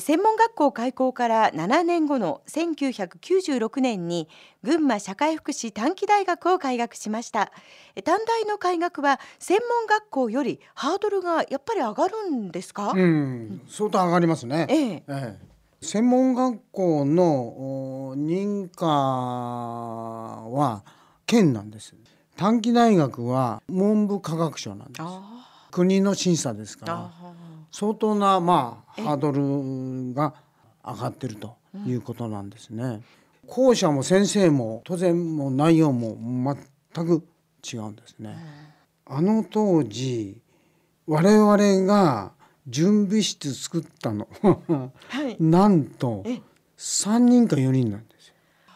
専門学校開校から7年後の1996年に群馬社会福祉短期大学を開学しました。短大の開学は専門学校よりハードルがやっぱり上がるんですか、うん、相当上がりますね、ええ。ええ、専門学校の認可は県なんです。短期大学は文部科学省なんです。国の審査ですから相当なまあハードルが上がってるということなんですね。校舎も先生も当然も内容も全く違うんですね。あの当時我々が準備室作ったの。はい、なんと3人か4人なんですよ。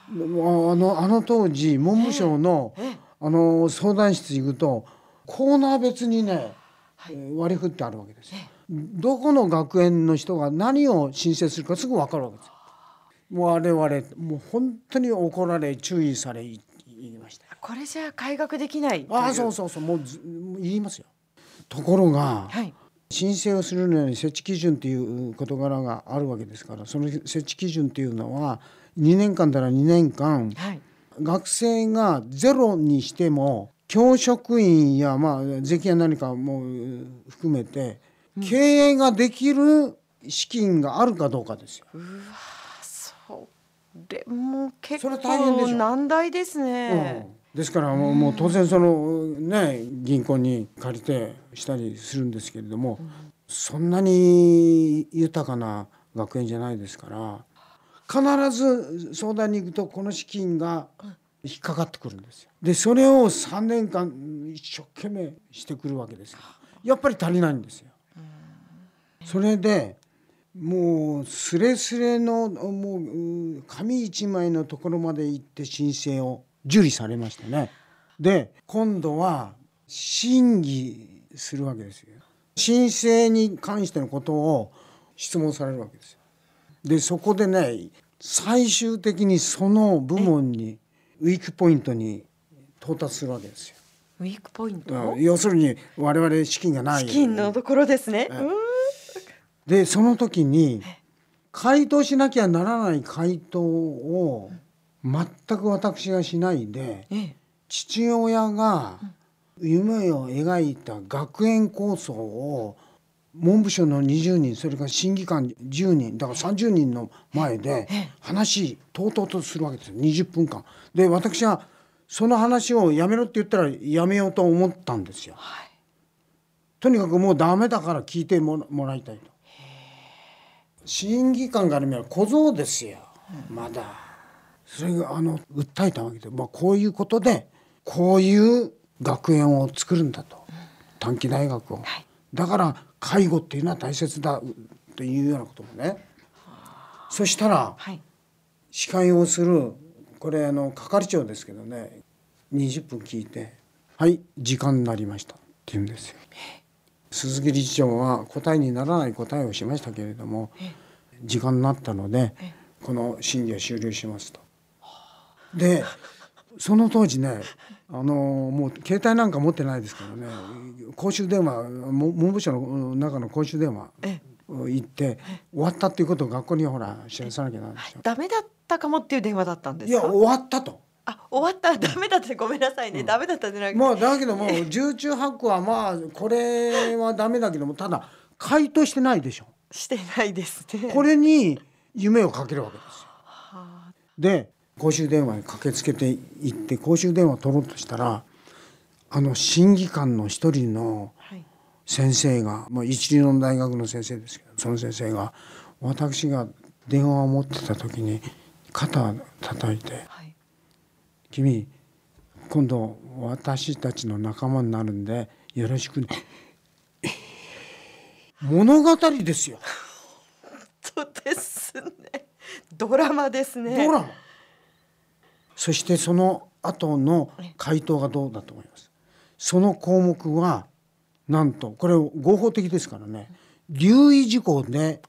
あのあの当時文部省のあの相談室行くとコーナー別にね割り振ってあるわけですよ。どこの学園の人が何を申請するかすぐ分かるわけです。もう我々もう本当に怒られ注意され言いました。これじゃ改革できないああそうそうそうもう言いますよ。ところが、はい、申請をするのに設置基準っていう事柄があるわけですからその設置基準っていうのは2年間なら2年間、はい、学生がゼロにしても教職員やまあ税金や何かも含めて経営ができる資金があるかどうかですよ。うわそれも結構難題ですね。うん、ですからもうもう当然そのね銀行に借りてしたりするんですけれども、うん、そんなに豊かな学園じゃないですから必ず相談に行くとこの資金が引っかかってくるんですよ。でそれを3年間一生懸命してくるわけですよ。やっぱり足りないんですよ。それでもうすれすれのもう紙一枚のところまで行って申請を受理されましたね。で今度は審議するわけですよ。申請に関してのことを質問されるわけですよ。でそこでね最終的にその部門にウィークポイントに到達するわけですよ。ウィークポイント？要するに我々資金がない資金のところですね。うんでその時に回答しなきゃならない回答を全く私がしないで父親が夢を描いた学園構想を文部省の20人それから審議官10人だから30人の前で話とうとうとするわけですよ20分間。で私はその話をやめろって言ったらやめようと思ったんですよ。とにかくもうダメだから聞いてもらいたいと。審議官から見れば小僧ですよ、まだ。それがあの訴えたわけで、まあ、こういうことでこういう学園を作るんだと。短期大学を、はい、だから介護っていうのは大切だというようなこともね。そしたら、はい、司会をするこれあの係長ですけどね。20分聞いて「はい時間になりました」って言うんですよ。鈴木理事長は答えにならない答えをしましたけれども時間になったのでこの審議は終了しますと。でその当時ねあのもう携帯なんか持ってないですからね公衆電話文部省の中の公衆電話行って終わったっていうことを学校にほら知らさなきゃなんですよ。ダメだったかもっていう電話だったんですいや終わったと。あ終わった。ダメだってごめんなさいね、うん、ダメだったじゃなくて。まあだけども 重中八九はまあこれはダメだけどもただ回答してないでしょ。してないですね。これに夢をかけるわけですよ、はあ、で公衆電話に駆けつけていって公衆電話取ろうとしたらあの審議官の一人の先生が、はい、まあ、一流の大学の先生ですけどその先生が私が電話を持ってた時に肩を叩いて君今度私たちの仲間になるんでよろしくね」物語ですよ。本当ですね。ドラマですね。ドラマ。そしてその後の回答がどうだと思います。その項目はなんとこれ合法的ですからね留意事項で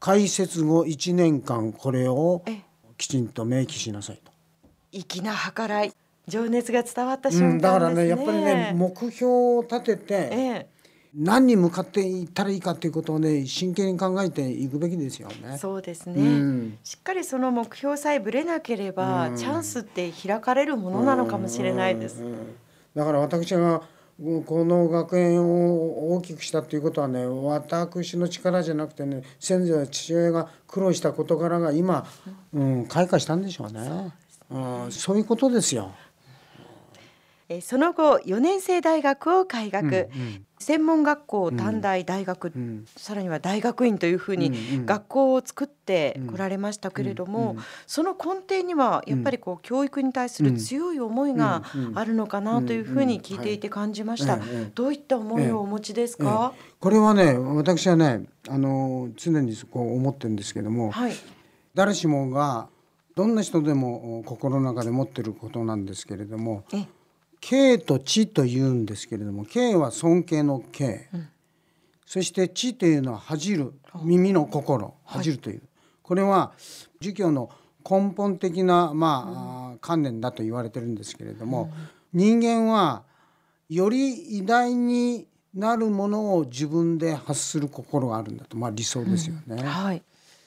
開設後1年間これをきちんと明記しなさいと。粋な計らい。情熱が伝わった瞬間、ね。うん、だからねやっぱりね目標を立てて、ええ、何に向かっていったらいいかということをね真剣に考えていくべきですよね。そうですね、うん、しっかりその目標さえぶれなければ、うん、チャンスって開かれるものなのかもしれないです。だから私がこの学園を大きくしたということはね私の力じゃなくてね先祖や父親が苦労した事柄が今、うん、開花したんでしょうね。そう、うん、そういうことですよ。その後4年生大学を開学、うんうん、専門学校短大大学、うん、さらには大学院というふうに学校を作ってこられましたけれども、その根底にはやっぱりこう教育に対する強い思いがあるのかなというふうに聞いていて感じました。どういった思いをお持ちですか、これはね私はねあの常にこう思ってるんですけども、はい、誰しもがどんな人でも心の中で持ってることなんですけれども。敬と知と言うんですけれども敬は尊敬の敬、うん、そして知というのは恥じる耳の心。恥じるという、はい、これは儒教の根本的な、まあ、うん、観念だと言われてるんですけれども、うん、人間はより偉大になるものを自分で発する心があるんだと、まあ、理想ですよね。はい、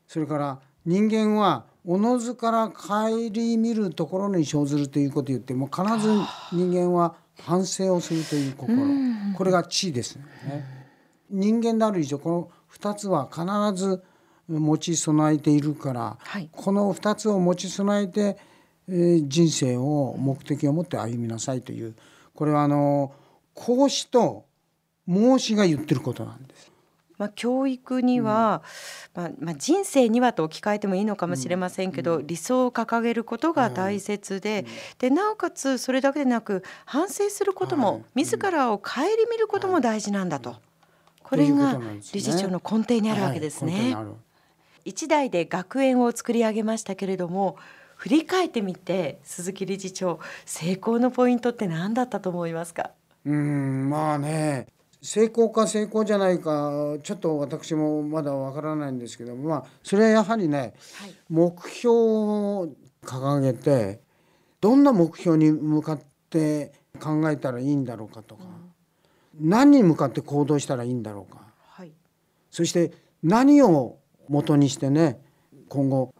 それから人間はおのずから顧みるところに生ずるということを言っても必ず人間は反省をするという心これが知ですね。人間である以上この2つは必ず持ち備えているから、はい、この2つを持ち備えて、えー、人生を目的を持って歩みなさいというこれはあの孔子と孟子が言ってることなんです。まあ、教育には、うん、まあまあ、人生にはと置き換えてもいいのかもしれませんけど、うん、理想を掲げることが大切でうん、でなおかつそれだけでなく反省することも、はい、自らを顧みることも大事なんだと、はい、これが理事長の根底にあるわけですね。はい、一代で学園を作り上げましたけれども振り返ってみて鈴木理事長成功のポイントって何だったと思いますか？うんまあね成功か成功じゃないかちょっと私もまだわからないんですけどまあそれはやはりね、はい、目標を掲げてどんな目標に向かって考えたらいいんだろうかとか、うん、何に向かって行動したらいいんだろうか、はい、そして何を元にしてね今後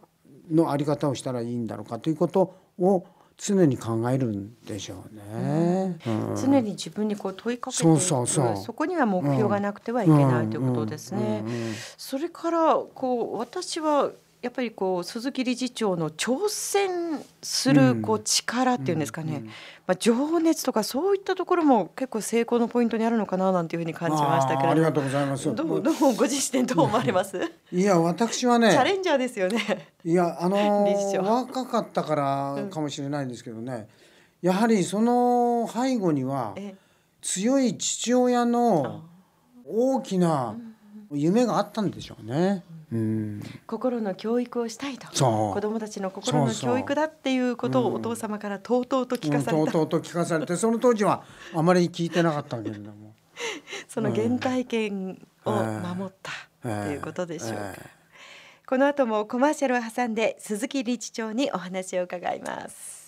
の在り方をしたらいいんだろうかということを常に考えるんでしょうね、うん、常に自分にこう問いかけてそうそうそう。そこには目標がなくてはいけないということですね。それからこう私はやっぱりこう鈴木理事長の挑戦するこう力っていうんですかね、まあ、情熱とかそういったところも結構成功のポイントにあるのかななんていうふうに感じましたけれどありがとうございます。どうどうご自身でどう思われます？いや私はねチャレンジャーですよね。いやあのー、若かったからかもしれないんですけどね、やはりその背後には強い父親の大きな夢があったんでしょうね。うん、心の教育をしたいと。子供たちの心の教育だっていうことをお父様からとうとうと聞かされた、うん、とうとうと聞かされて その当時はあまり聞いてなかったけれども。その原体験を守ったということでしょうか、この後もコマーシャルを挟んで鈴木理事長にお話を伺います